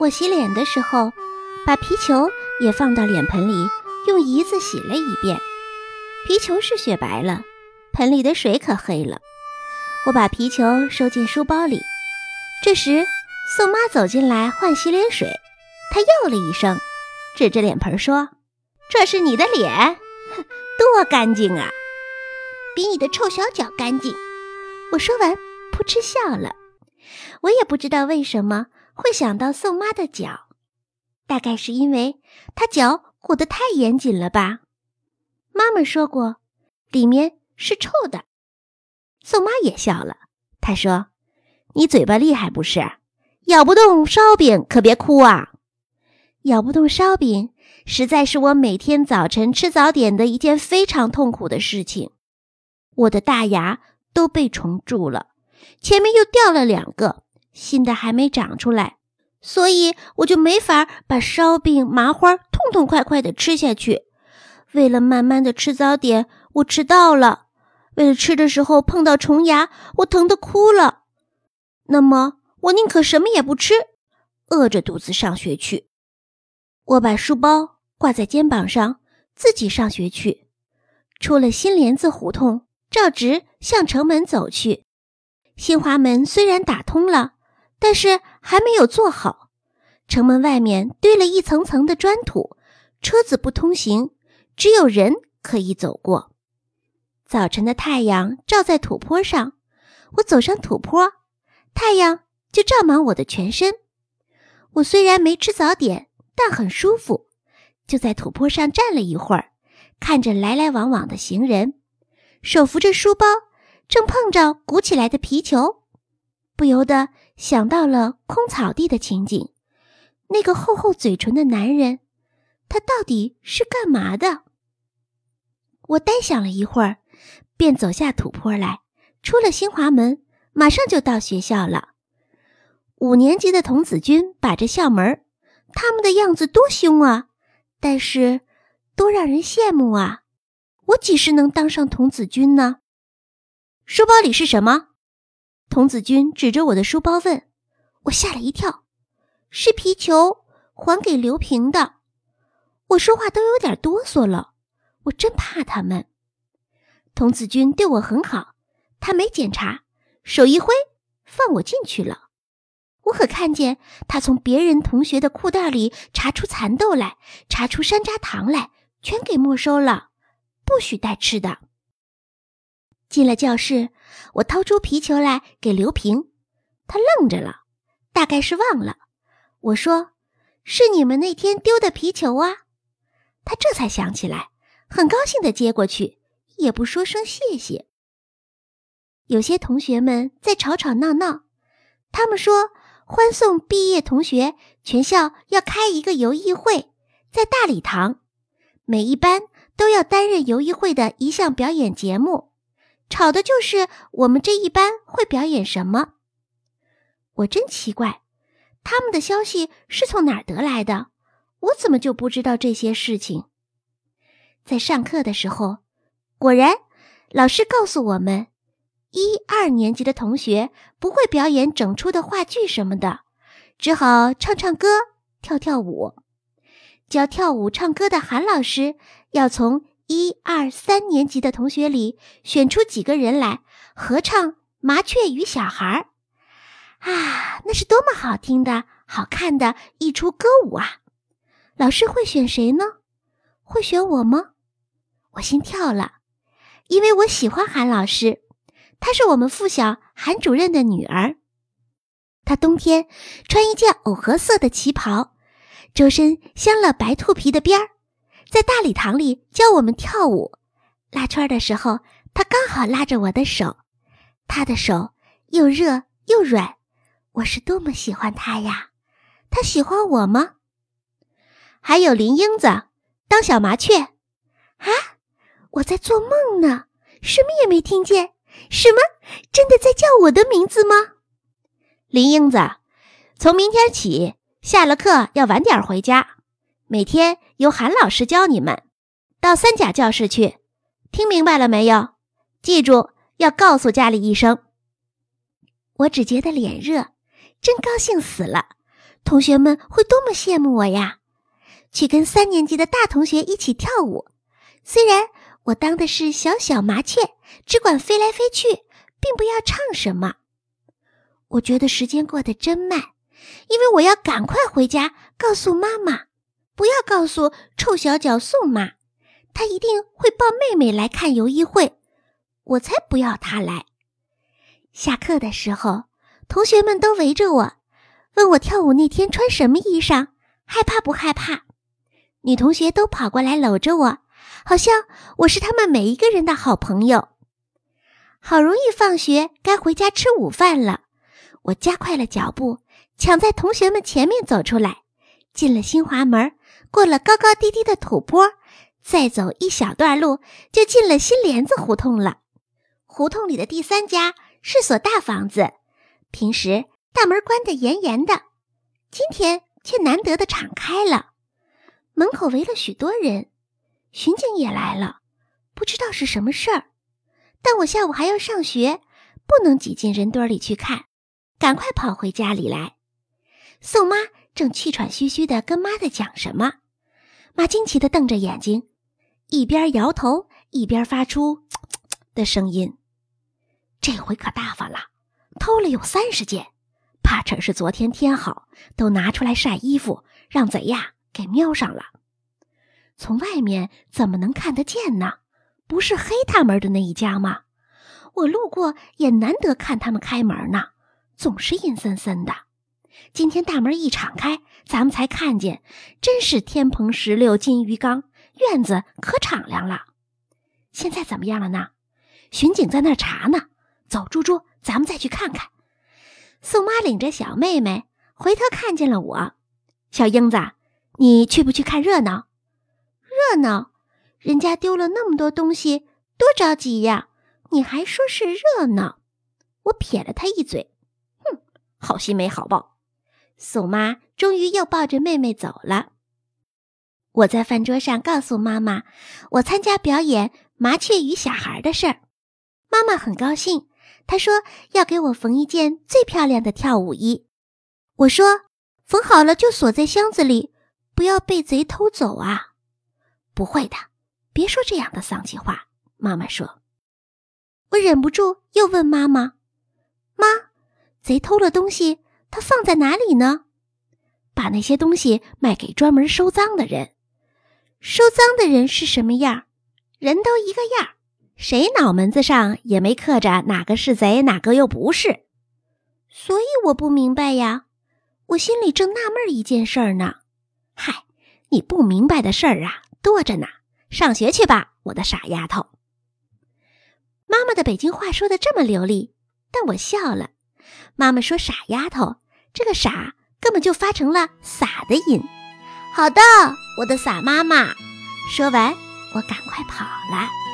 我洗脸的时候，把皮球也放到脸盆里，用胰子洗了一遍。皮球是雪白了，盆里的水可黑了。我把皮球收进书包里。这时，宋妈走进来换洗脸水，她哟了一声，指着脸盆说：“这是你的脸，哼，多干净啊，比你的臭小脚干净。”我说完，扑哧笑了。我也不知道为什么会想到宋妈的脚，大概是因为她脚裹得太严谨了吧。妈妈说过，里面是臭的。宋妈也笑了，她说：“你嘴巴厉害不是？咬不动烧饼可别哭啊！咬不动烧饼，实在是我每天早晨吃早点的一件非常痛苦的事情。我的大牙都被虫蛀了，前面又掉了两个。”新的还没长出来，所以我就没法把烧饼、麻花痛痛快快的吃下去。为了慢慢的吃早点，我迟到了。为了吃的时候碰到虫牙，我疼得哭了。那么，我宁可什么也不吃，饿着肚子上学去。我把书包挂在肩膀上，自己上学去。出了新帘子胡同，照直向城门走去。新华门虽然打通了。但是还没有做好，城门外面堆了一层层的砖土，车子不通行，只有人可以走过。早晨的太阳照在土坡上，我走上土坡，太阳就照满我的全身。我虽然没吃早点，但很舒服，就在土坡上站了一会儿，看着来来往往的行人，手扶着书包，正碰着鼓起来的皮球。不由得想到了空草地的情景，那个厚厚嘴唇的男人，他到底是干嘛的？我呆想了一会儿，便走下土坡来，出了新华门，马上就到学校了。五年级的童子军把着校门，他们的样子多凶啊！但是多让人羡慕啊！我几时能当上童子军呢？书包里是什么？童子军指着我的书包问：“我吓了一跳，是皮球，还给刘平的。”我说话都有点哆嗦了，我真怕他们。童子军对我很好，他没检查，手一挥，放我进去了。我可看见他从别人同学的裤袋里查出蚕豆来，查出山楂糖来，全给没收了，不许带吃的。进了教室，我掏出皮球来给刘平，他愣着了，大概是忘了。我说：“是你们那天丢的皮球啊。”他这才想起来，很高兴的接过去，也不说声谢谢。有些同学们在吵吵闹闹，他们说欢送毕业同学，全校要开一个游艺会，在大礼堂，每一班都要担任游艺会的一项表演节目。吵的就是我们这一班会表演什么？我真奇怪，他们的消息是从哪儿得来的？我怎么就不知道这些事情？在上课的时候，果然老师告诉我们，一二年级的同学不会表演整出的话剧什么的，只好唱唱歌、跳跳舞。教跳舞、唱歌的韩老师要从。一二三年级的同学里选出几个人来合唱《麻雀与小孩》啊，那是多么好听的、好看的一出歌舞啊！老师会选谁呢？会选我吗？我心跳了，因为我喜欢韩老师，她是我们附小韩主任的女儿。她冬天穿一件藕荷色的旗袍，周身镶了白兔皮的边儿。在大礼堂里教我们跳舞，拉圈的时候，他刚好拉着我的手，他的手又热又软，我是多么喜欢他呀！他喜欢我吗？还有林英子当小麻雀，啊，我在做梦呢，什么也没听见。什么？真的在叫我的名字吗？林英子，从明天起，下了课要晚点回家。每天由韩老师教你们，到三甲教室去，听明白了没有？记住要告诉家里一声。我只觉得脸热，真高兴死了，同学们会多么羡慕我呀！去跟三年级的大同学一起跳舞。虽然我当的是小小麻雀，只管飞来飞去，并不要唱什么。我觉得时间过得真慢，因为我要赶快回家告诉妈妈，不要告诉臭小脚宋妈，她一定会抱妹妹来看游艺会。我才不要她来。下课的时候，同学们都围着我，问我跳舞那天穿什么衣裳，害怕不害怕？女同学都跑过来搂着我，好像我是他们每一个人的好朋友。好容易放学，该回家吃午饭了。我加快了脚步，抢在同学们前面走出来，进了新华门，过了高高低低的土坡，再走一小段路，就进了新帘子胡同了。胡同里的第三家是所大房子，平时大门关得严严的，今天却难得的敞开了。门口围了许多人，巡警也来了，不知道是什么事儿。但我下午还要上学，不能挤进人堆里去看，赶快跑回家里来。宋妈正气喘吁吁地跟妈在讲什么，妈惊奇地瞪着眼睛，一边摇头一边发出“啧啧”的声音。这回可大发了，偷了有三十件，怕成是昨天天好，都拿出来晒衣服，让贼呀给瞄上了。从外面怎么能看得见呢？不是黑大门的那一家吗？我路过也难得看他们开门呢，总是阴森森的。今天大门一敞开，咱们才看见，真是天蓬石榴金鱼缸，院子可敞亮了。现在怎么样了呢？巡警在那儿查呢。走，猪猪，咱们再去看看。宋妈领着小妹妹回头看见了我，小英子，你去不去看热闹？热闹？人家丢了那么多东西，多着急呀！你还说是热闹？我撇了他一嘴，哼，好心没好报。宋妈终于又抱着妹妹走了。我在饭桌上告诉妈妈，我参加表演《麻雀与小孩》的事儿，妈妈很高兴。她说要给我缝一件最漂亮的跳舞衣，我说缝好了就锁在箱子里，不要被贼偷走啊！不会的，别说这样的丧气话。妈妈说，我忍不住又问妈妈：“妈，贼偷了东西，他放在哪里呢？”把那些东西卖给专门收赃的人。收赃的人是什么样？人都一个样。谁脑门子上也没刻着哪个是贼，哪个又不是，所以我不明白呀。我心里正纳闷一件事儿呢。嗨，你不明白的事儿啊多着呢。上学去吧，我的傻丫头。妈妈的北京话说的这么流利，但我笑了。妈妈说傻丫头，这个傻根本就发成了撒的音。好的，我的傻妈妈。说完，我赶快跑了。